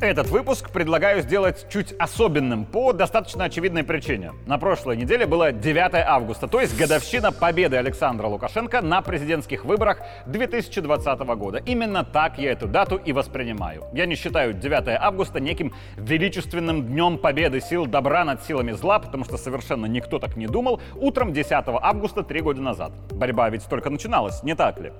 Этот выпуск предлагаю сделать чуть особенным по достаточно очевидной причине. На прошлой неделе было 9 августа, то есть годовщина победы Александра Лукашенко на президентских выборах 2020 года. Именно так я эту дату и воспринимаю. Я не считаю 9 августа неким величественным днем победы сил добра над силами зла, потому что совершенно никто так не думал утром 10 августа три года назад. Борьба ведь только начиналась, не так ли?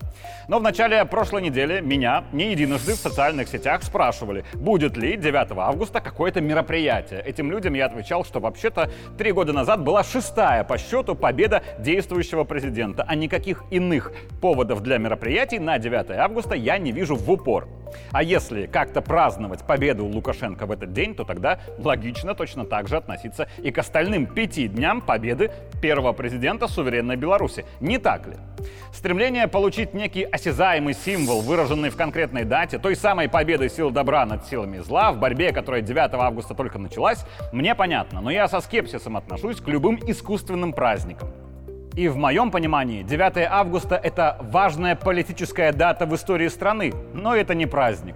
Но в начале прошлой недели меня не единожды в социальных сетях спрашивали, будет будет ли 9 августа какое-то мероприятие. Этим людям я отвечал, что вообще-то три года назад была шестая по счету победа действующего президента, а никаких иных поводов для мероприятий на 9 августа я не вижу в упор. А если как-то праздновать победу Лукашенко в этот день, то тогда логично точно так же относиться и к остальным пяти дням победы первого президента суверенной Беларуси. Не так ли? Стремление получить некий осязаемый символ, выраженный в конкретной дате, той самой победы сил добра над силами зла в борьбе, которая 9 августа только началась, мне понятно, но я со скепсисом отношусь к любым искусственным праздникам. И в моем понимании 9 августа — это важная политическая дата в истории страны, но это не праздник.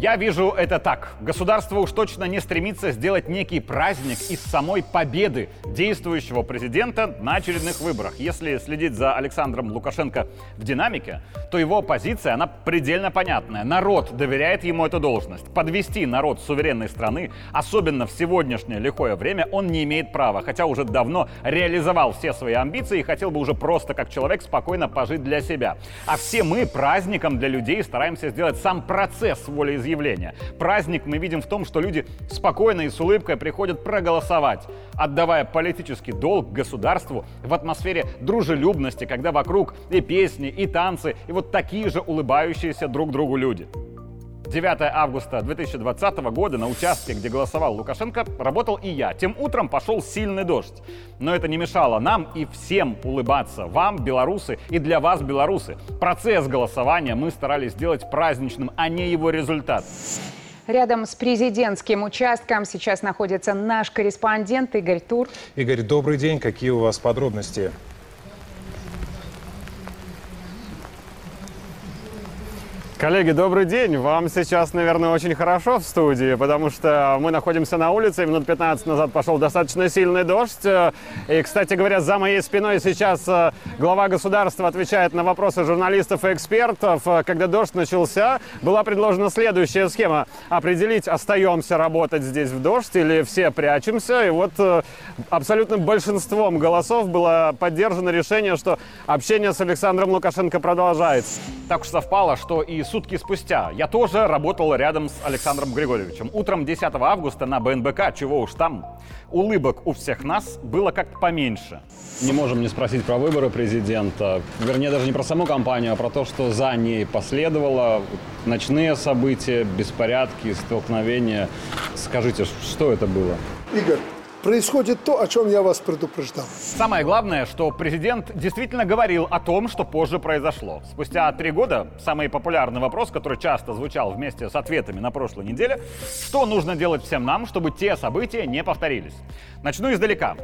Я вижу это так. Государство уж точно не стремится сделать некий праздник из самой победы действующего президента на очередных выборах. Если следить за Александром Лукашенко в динамике, то его позиция, она предельно понятная. Народ доверяет ему эту должность. Подвести народ суверенной страны, особенно в сегодняшнее лихое время, он не имеет права, хотя уже давно реализовал все свои амбиции и хотел бы уже просто как человек спокойно пожить для себя. А все мы праздником для людей стараемся сделать сам процесс волеизъявления волеизъявления. Праздник мы видим в том, что люди спокойно и с улыбкой приходят проголосовать, отдавая политический долг государству в атмосфере дружелюбности, когда вокруг и песни, и танцы, и вот такие же улыбающиеся друг другу люди. 9 августа 2020 года на участке, где голосовал Лукашенко, работал и я. Тем утром пошел сильный дождь. Но это не мешало нам и всем улыбаться. Вам, белорусы, и для вас, белорусы. Процесс голосования мы старались сделать праздничным, а не его результат. Рядом с президентским участком сейчас находится наш корреспондент Игорь Тур. Игорь, добрый день. Какие у вас подробности? Коллеги, добрый день. Вам сейчас, наверное, очень хорошо в студии, потому что мы находимся на улице, минут 15 назад пошел достаточно сильный дождь. И, кстати говоря, за моей спиной сейчас э, глава государства отвечает на вопросы журналистов и экспертов. Когда дождь начался, была предложена следующая схема. Определить, остаемся работать здесь в дождь или все прячемся. И вот э, абсолютным большинством голосов было поддержано решение, что общение с Александром Лукашенко продолжается. Так уж совпало, что и сутки спустя я тоже работал рядом с Александром Григорьевичем. Утром 10 августа на БНБК, чего уж там, улыбок у всех нас было как-то поменьше. Не можем не спросить про выборы президента. Вернее, даже не про саму кампанию, а про то, что за ней последовало. Ночные события, беспорядки, столкновения. Скажите, что это было? Игорь, происходит то, о чем я вас предупреждал. Самое главное, что президент действительно говорил о том, что позже произошло. Спустя три года самый популярный вопрос, который часто звучал вместе с ответами на прошлой неделе, что нужно делать всем нам, чтобы те события не повторились. Начну издалека.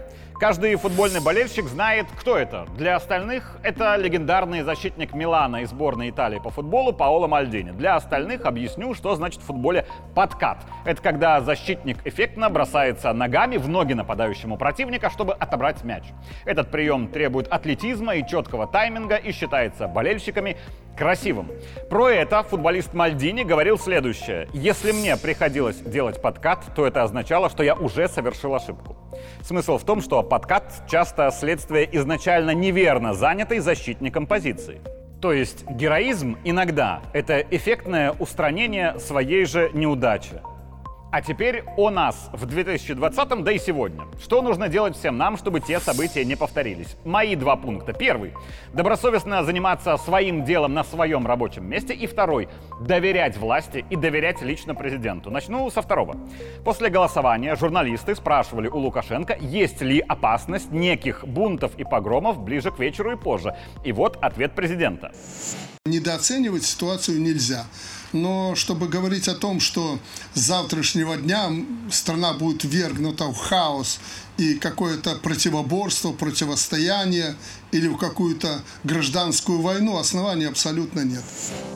Каждый футбольный болельщик знает, кто это. Для остальных это легендарный защитник Милана и сборной Италии по футболу Паоло Мальдини. Для остальных объясню, что значит в футболе подкат. Это когда защитник эффектно бросается ногами в ноги нападающему противника, чтобы отобрать мяч. Этот прием требует атлетизма и четкого тайминга и считается болельщиками красивым. Про это футболист Мальдини говорил следующее. Если мне приходилось делать подкат, то это означало, что я уже совершил ошибку. Смысл в том, что подкат часто следствие изначально неверно занятой защитником позиции. То есть героизм иногда — это эффектное устранение своей же неудачи. А теперь о нас в 2020, да и сегодня. Что нужно делать всем нам, чтобы те события не повторились? Мои два пункта. Первый. Добросовестно заниматься своим делом на своем рабочем месте. И второй. Доверять власти и доверять лично президенту. Начну со второго. После голосования журналисты спрашивали у Лукашенко, есть ли опасность неких бунтов и погромов ближе к вечеру и позже. И вот ответ президента. Недооценивать ситуацию нельзя. Но чтобы говорить о том, что с завтрашнего дня страна будет ввергнута в хаос и какое-то противоборство, противостояние или в какую-то гражданскую войну, оснований абсолютно нет.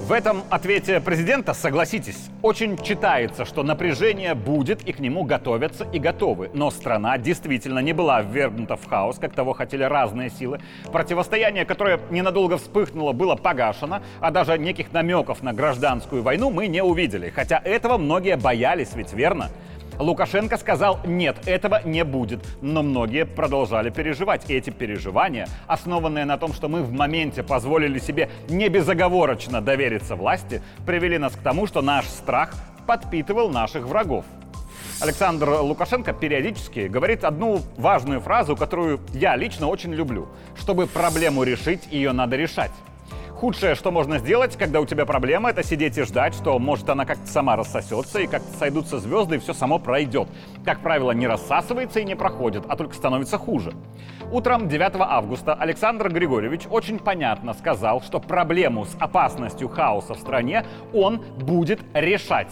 В этом ответе президента, согласитесь, очень читается, что напряжение будет и к нему готовятся и готовы. Но страна действительно не была ввергнута в хаос, как того хотели разные силы. Противостояние, которое ненадолго вспыхнуло, было погашено, а даже неких намеков на гражданскую войну мы не увидели. Хотя этого многие боялись, ведь верно? Лукашенко сказал, нет, этого не будет. Но многие продолжали переживать. И эти переживания, основанные на том, что мы в моменте позволили себе не безоговорочно довериться власти, привели нас к тому, что наш страх подпитывал наших врагов. Александр Лукашенко периодически говорит одну важную фразу, которую я лично очень люблю. Чтобы проблему решить, ее надо решать. Худшее, что можно сделать, когда у тебя проблема, это сидеть и ждать, что может она как-то сама рассосется, и как-то сойдутся звезды, и все само пройдет. Как правило, не рассасывается и не проходит, а только становится хуже. Утром 9 августа Александр Григорьевич очень понятно сказал, что проблему с опасностью хаоса в стране он будет решать.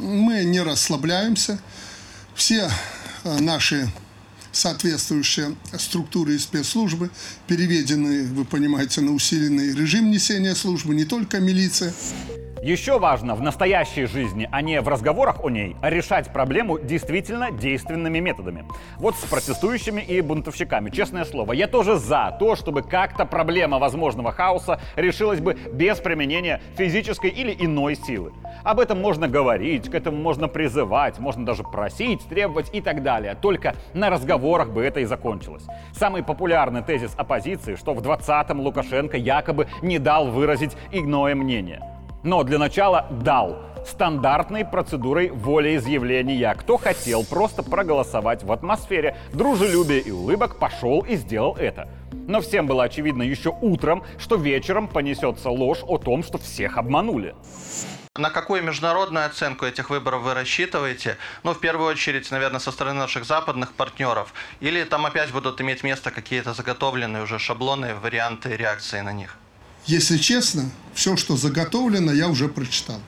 Мы не расслабляемся. Все э, наши соответствующие структуры и спецслужбы, переведены, вы понимаете, на усиленный режим несения службы, не только милиция. Еще важно в настоящей жизни, а не в разговорах о ней, решать проблему действительно действенными методами. Вот с протестующими и бунтовщиками. Честное слово, я тоже за то, чтобы как-то проблема возможного хаоса решилась бы без применения физической или иной силы. Об этом можно говорить, к этому можно призывать, можно даже просить, требовать и так далее. Только на разговорах бы это и закончилось. Самый популярный тезис оппозиции, что в 20-м Лукашенко якобы не дал выразить иное мнение. Но для начала дал стандартной процедурой волеизъявления. Кто хотел просто проголосовать в атмосфере дружелюбия и улыбок, пошел и сделал это. Но всем было очевидно еще утром, что вечером понесется ложь о том, что всех обманули. На какую международную оценку этих выборов вы рассчитываете? Ну, в первую очередь, наверное, со стороны наших западных партнеров. Или там опять будут иметь место какие-то заготовленные уже шаблоны, варианты реакции на них? Если честно, все, что заготовлено, я уже прочитал.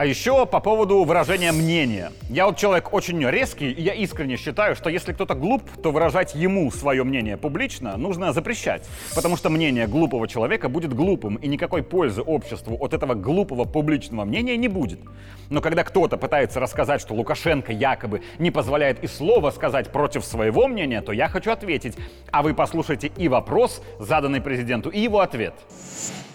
А еще по поводу выражения мнения. Я вот человек очень резкий, и я искренне считаю, что если кто-то глуп, то выражать ему свое мнение публично нужно запрещать. Потому что мнение глупого человека будет глупым, и никакой пользы обществу от этого глупого публичного мнения не будет. Но когда кто-то пытается рассказать, что Лукашенко якобы не позволяет и слова сказать против своего мнения, то я хочу ответить. А вы послушайте и вопрос, заданный президенту, и его ответ.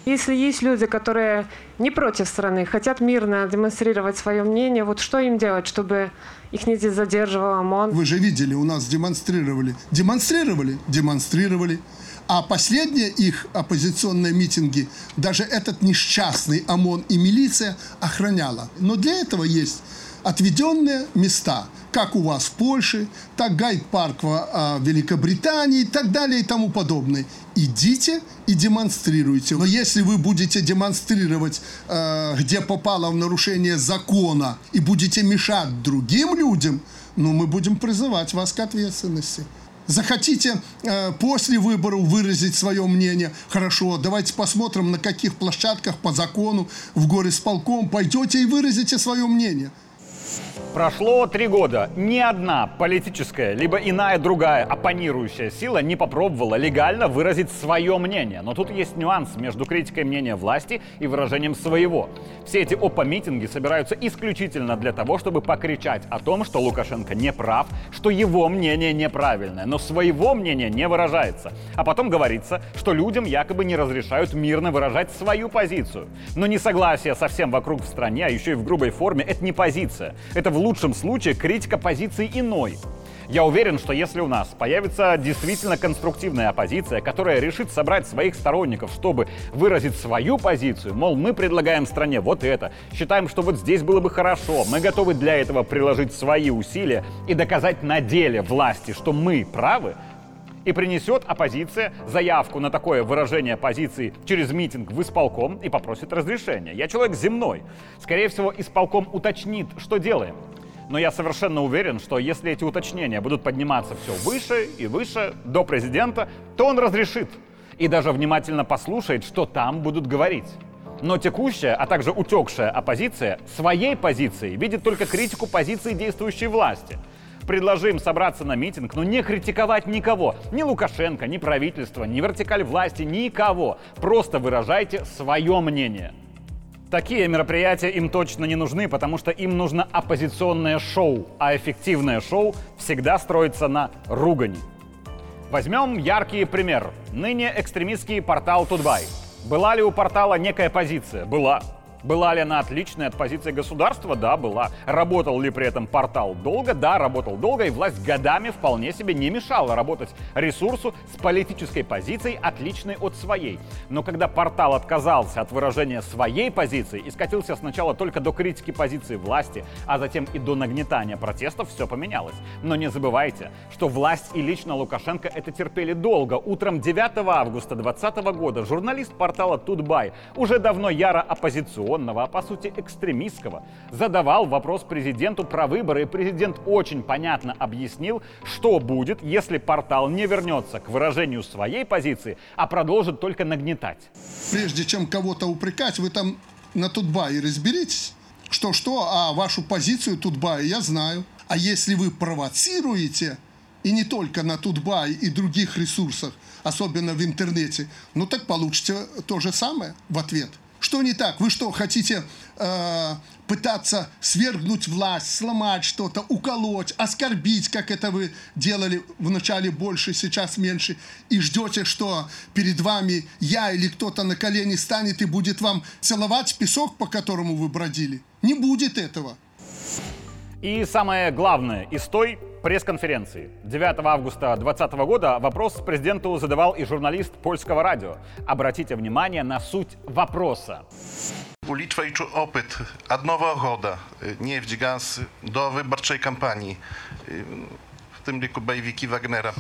Если есть люди, которые не против страны, хотят мирно демонстрировать свое мнение, вот что им делать, чтобы их не задерживал ОМОН? Вы же видели, у нас демонстрировали. Демонстрировали? Демонстрировали. А последние их оппозиционные митинги даже этот несчастный ОМОН и милиция охраняла. Но для этого есть отведенные места, как у вас в Польше, так гайд-парк в а, Великобритании и так далее и тому подобное. Идите и демонстрируйте. Но если вы будете демонстрировать, э, где попало в нарушение закона, и будете мешать другим людям, ну, мы будем призывать вас к ответственности. Захотите э, после выборов выразить свое мнение? Хорошо, давайте посмотрим, на каких площадках по закону в горе с полком пойдете и выразите свое мнение. Прошло три года. Ни одна политическая, либо иная другая оппонирующая сила не попробовала легально выразить свое мнение. Но тут есть нюанс между критикой мнения власти и выражением своего. Все эти оппо-митинги собираются исключительно для того, чтобы покричать о том, что Лукашенко не прав, что его мнение неправильное, но своего мнения не выражается. А потом говорится, что людям якобы не разрешают мирно выражать свою позицию. Но несогласие совсем вокруг в стране, а еще и в грубой форме, это не позиция. Это в лучшем случае критика позиции иной. Я уверен, что если у нас появится действительно конструктивная оппозиция, которая решит собрать своих сторонников, чтобы выразить свою позицию, мол, мы предлагаем стране вот это, считаем, что вот здесь было бы хорошо, мы готовы для этого приложить свои усилия и доказать на деле власти, что мы правы, и принесет оппозиция заявку на такое выражение позиции через митинг в исполком и попросит разрешения. Я человек земной. Скорее всего, исполком уточнит, что делаем. Но я совершенно уверен, что если эти уточнения будут подниматься все выше и выше до президента, то он разрешит и даже внимательно послушает, что там будут говорить. Но текущая, а также утекшая оппозиция своей позицией видит только критику позиции действующей власти. Предложим собраться на митинг, но не критиковать никого. Ни Лукашенко, ни правительство, ни вертикаль власти, никого. Просто выражайте свое мнение. Такие мероприятия им точно не нужны, потому что им нужно оппозиционное шоу, а эффективное шоу всегда строится на ругани. Возьмем яркий пример. Ныне экстремистский портал Тутбай. Была ли у портала некая позиция? Была. Была ли она отличной от позиции государства? Да, была. Работал ли при этом портал долго? Да, работал долго, и власть годами вполне себе не мешала работать ресурсу с политической позицией, отличной от своей. Но когда портал отказался от выражения своей позиции и скатился сначала только до критики позиции власти, а затем и до нагнетания протестов, все поменялось. Но не забывайте, что власть и лично Лукашенко это терпели долго. Утром 9 августа 2020 года журналист портала Тутбай, уже давно яро оппозиционный, оппозиционного, а по сути экстремистского, задавал вопрос президенту про выборы, и президент очень понятно объяснил, что будет, если портал не вернется к выражению своей позиции, а продолжит только нагнетать. Прежде чем кого-то упрекать, вы там на Тутбае разберитесь. Что-что, а вашу позицию Тутбая я знаю. А если вы провоцируете, и не только на Тутбай и других ресурсах, особенно в интернете, ну так получите то же самое в ответ – что не так? Вы что, хотите э, пытаться свергнуть власть, сломать что-то, уколоть, оскорбить, как это вы делали вначале больше, сейчас меньше, и ждете, что перед вами я или кто-то на колени станет и будет вам целовать песок, по которому вы бродили? Не будет этого. И самое главное из той пресс-конференции 9 августа 2020 года вопрос президенту задавал и журналист польского радио. Обратите внимание на суть вопроса. У Литwy opyt od Nowochoda, niewdź gaz do wyborczej kampanii, w tym liku bajwiki Wagnera.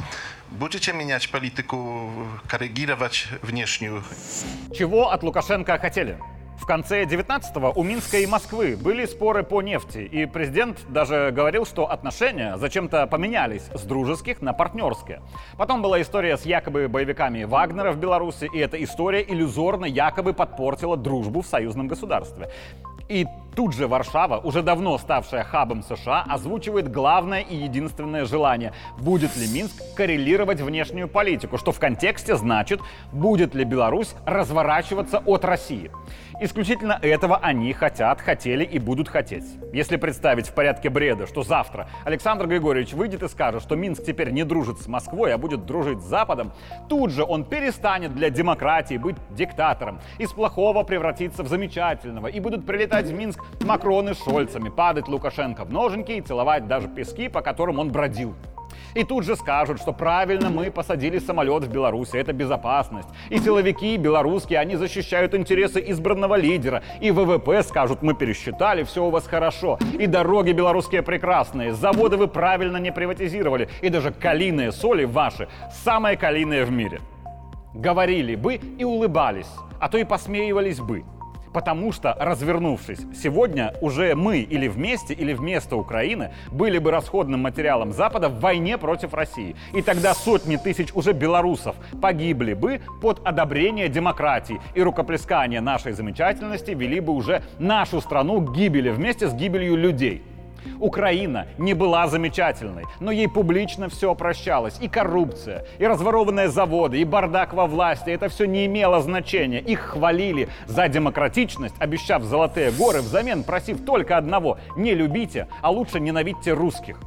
Будете менять политику, коррегировать внешнюю? Чего от Лукашенко хотели? В конце 19-го у Минска и Москвы были споры по нефти, и президент даже говорил, что отношения зачем-то поменялись с дружеских на партнерские. Потом была история с якобы боевиками Вагнера в Беларуси, и эта история иллюзорно якобы подпортила дружбу в союзном государстве. И тут же Варшава, уже давно ставшая хабом США, озвучивает главное и единственное желание. Будет ли Минск коррелировать внешнюю политику? Что в контексте значит, будет ли Беларусь разворачиваться от России? Исключительно этого они хотят, хотели и будут хотеть. Если представить в порядке бреда, что завтра Александр Григорьевич выйдет и скажет, что Минск теперь не дружит с Москвой, а будет дружить с Западом, тут же он перестанет для демократии быть диктатором, из плохого превратится в замечательного, и будут прилетать в Минск Макроны с Шольцами, падать Лукашенко в ноженьки и целовать даже пески, по которым он бродил. И тут же скажут, что правильно мы посадили самолет в Беларуси, это безопасность. И силовики белорусские, они защищают интересы избранного лидера. И ВВП скажут, мы пересчитали, все у вас хорошо. И дороги белорусские прекрасные, заводы вы правильно не приватизировали. И даже калийные соли ваши самые калийные в мире. Говорили бы и улыбались, а то и посмеивались бы. Потому что, развернувшись, сегодня уже мы или вместе, или вместо Украины были бы расходным материалом Запада в войне против России. И тогда сотни тысяч уже белорусов погибли бы под одобрение демократии. И рукоплескание нашей замечательности вели бы уже нашу страну к гибели вместе с гибелью людей. Украина не была замечательной, но ей публично все прощалось. И коррупция, и разворованные заводы, и бардак во власти. Это все не имело значения. Их хвалили за демократичность, обещав золотые горы, взамен просив только одного – не любите, а лучше ненавидьте русских.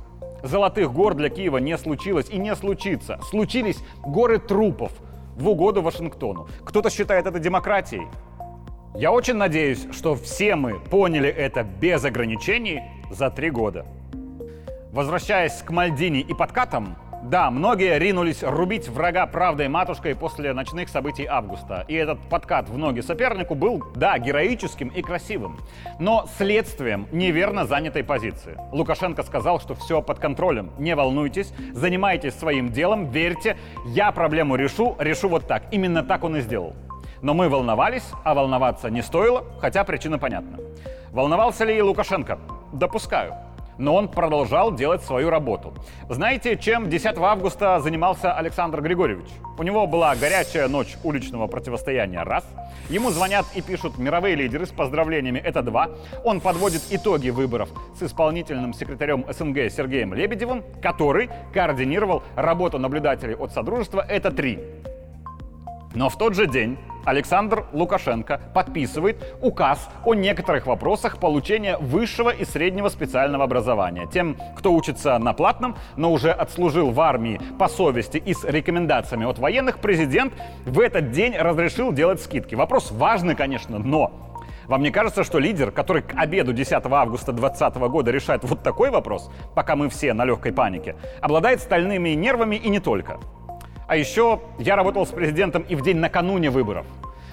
Золотых гор для Киева не случилось и не случится. Случились горы трупов в угоду Вашингтону. Кто-то считает это демократией. Я очень надеюсь, что все мы поняли это без ограничений за три года. Возвращаясь к Мальдини и подкатам, да, многие ринулись рубить врага правдой матушкой после ночных событий августа. И этот подкат в ноги сопернику был, да, героическим и красивым, но следствием неверно занятой позиции. Лукашенко сказал, что все под контролем, не волнуйтесь, занимайтесь своим делом, верьте, я проблему решу, решу вот так. Именно так он и сделал. Но мы волновались, а волноваться не стоило, хотя причина понятна. Волновался ли и Лукашенко? Допускаю. но он продолжал делать свою работу. Знаете, чем 10 августа занимался Александр Григорьевич? У него была горячая ночь уличного противостояния – раз. Ему звонят и пишут мировые лидеры с поздравлениями – это два. Он подводит итоги выборов с исполнительным секретарем СНГ Сергеем Лебедевым, который координировал работу наблюдателей от Содружества – это три. Но в тот же день Александр Лукашенко подписывает указ о некоторых вопросах получения высшего и среднего специального образования. Тем, кто учится на платном, но уже отслужил в армии по совести и с рекомендациями от военных, президент в этот день разрешил делать скидки. Вопрос важный, конечно, но вам не кажется, что лидер, который к обеду 10 августа 2020 года решает вот такой вопрос, пока мы все на легкой панике, обладает стальными нервами и не только? А еще я работал с президентом и в день накануне выборов.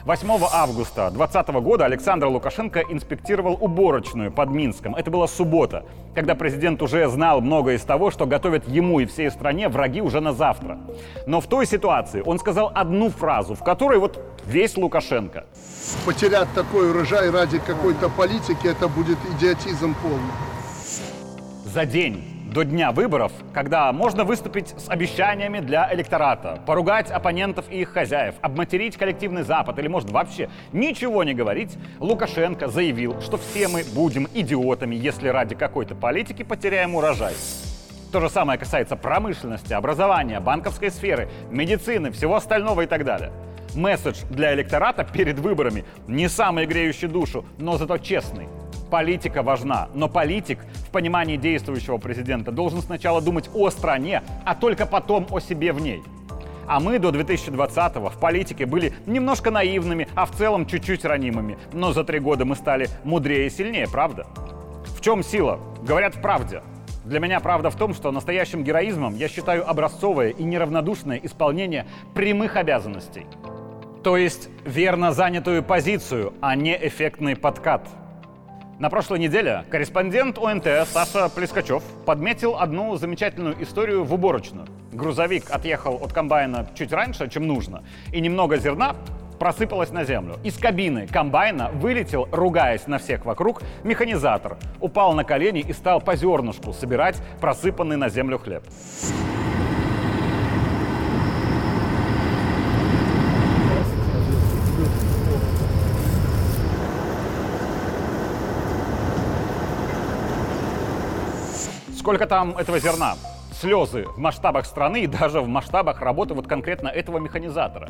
8 августа 2020 года Александр Лукашенко инспектировал уборочную под Минском. Это была суббота, когда президент уже знал многое из того, что готовят ему и всей стране враги уже на завтра. Но в той ситуации он сказал одну фразу, в которой вот весь Лукашенко. Потерять такой урожай ради какой-то политики, это будет идиотизм полный. За день до дня выборов, когда можно выступить с обещаниями для электората, поругать оппонентов и их хозяев, обматерить коллективный Запад или, может, вообще ничего не говорить, Лукашенко заявил, что все мы будем идиотами, если ради какой-то политики потеряем урожай. То же самое касается промышленности, образования, банковской сферы, медицины, всего остального и так далее. Месседж для электората перед выборами не самый греющий душу, но зато честный. Политика важна, но политик в понимании действующего президента должен сначала думать о стране, а только потом о себе в ней. А мы до 2020-го в политике были немножко наивными, а в целом чуть-чуть ранимыми. Но за три года мы стали мудрее и сильнее, правда? В чем сила? Говорят в правде. Для меня правда в том, что настоящим героизмом я считаю образцовое и неравнодушное исполнение прямых обязанностей. То есть верно занятую позицию, а не эффектный подкат – на прошлой неделе корреспондент ОНТ Саша Плескачев подметил одну замечательную историю в уборочную. Грузовик отъехал от комбайна чуть раньше, чем нужно, и немного зерна просыпалось на землю. Из кабины комбайна вылетел, ругаясь на всех вокруг, механизатор. Упал на колени и стал по зернышку собирать просыпанный на землю хлеб. Сколько там этого зерна? Слезы в масштабах страны и даже в масштабах работы вот конкретно этого механизатора.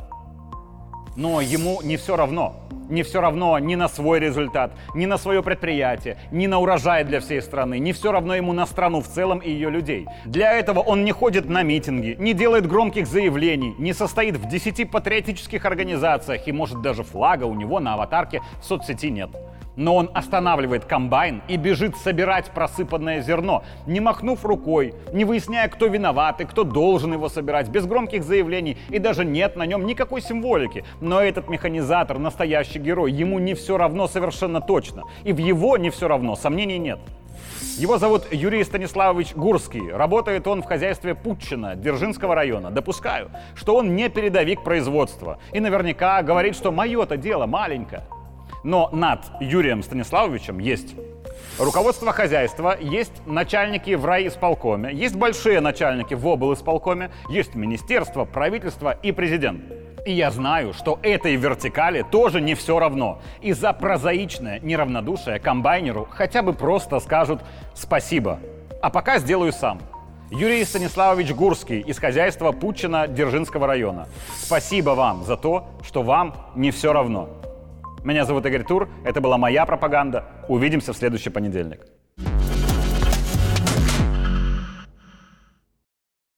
Но ему не все равно. Не все равно ни на свой результат, ни на свое предприятие, ни на урожай для всей страны. Не все равно ему на страну в целом и ее людей. Для этого он не ходит на митинги, не делает громких заявлений, не состоит в десяти патриотических организациях и, может, даже флага у него на аватарке в соцсети нет но он останавливает комбайн и бежит собирать просыпанное зерно, не махнув рукой, не выясняя, кто виноват и кто должен его собирать, без громких заявлений, и даже нет на нем никакой символики. Но этот механизатор настоящий герой, ему не все равно совершенно точно. И в его не все равно, сомнений нет. Его зовут Юрий Станиславович Гурский. Работает он в хозяйстве Путчина, Дзержинского района. Допускаю, что он не передовик производства. И наверняка говорит, что мое-то дело маленькое. Но над Юрием Станиславовичем есть руководство хозяйства, есть начальники в райисполкоме, есть большие начальники в облисполкоме, есть министерство, правительство и президент. И я знаю, что этой вертикали тоже не все равно. И за прозаичное неравнодушие комбайнеру хотя бы просто скажут «спасибо». А пока сделаю сам. Юрий Станиславович Гурский из хозяйства Путчина Дзержинского района. Спасибо вам за то, что вам не все равно. Меня зовут Игорь Тур, это была моя пропаганда. Увидимся в следующий понедельник.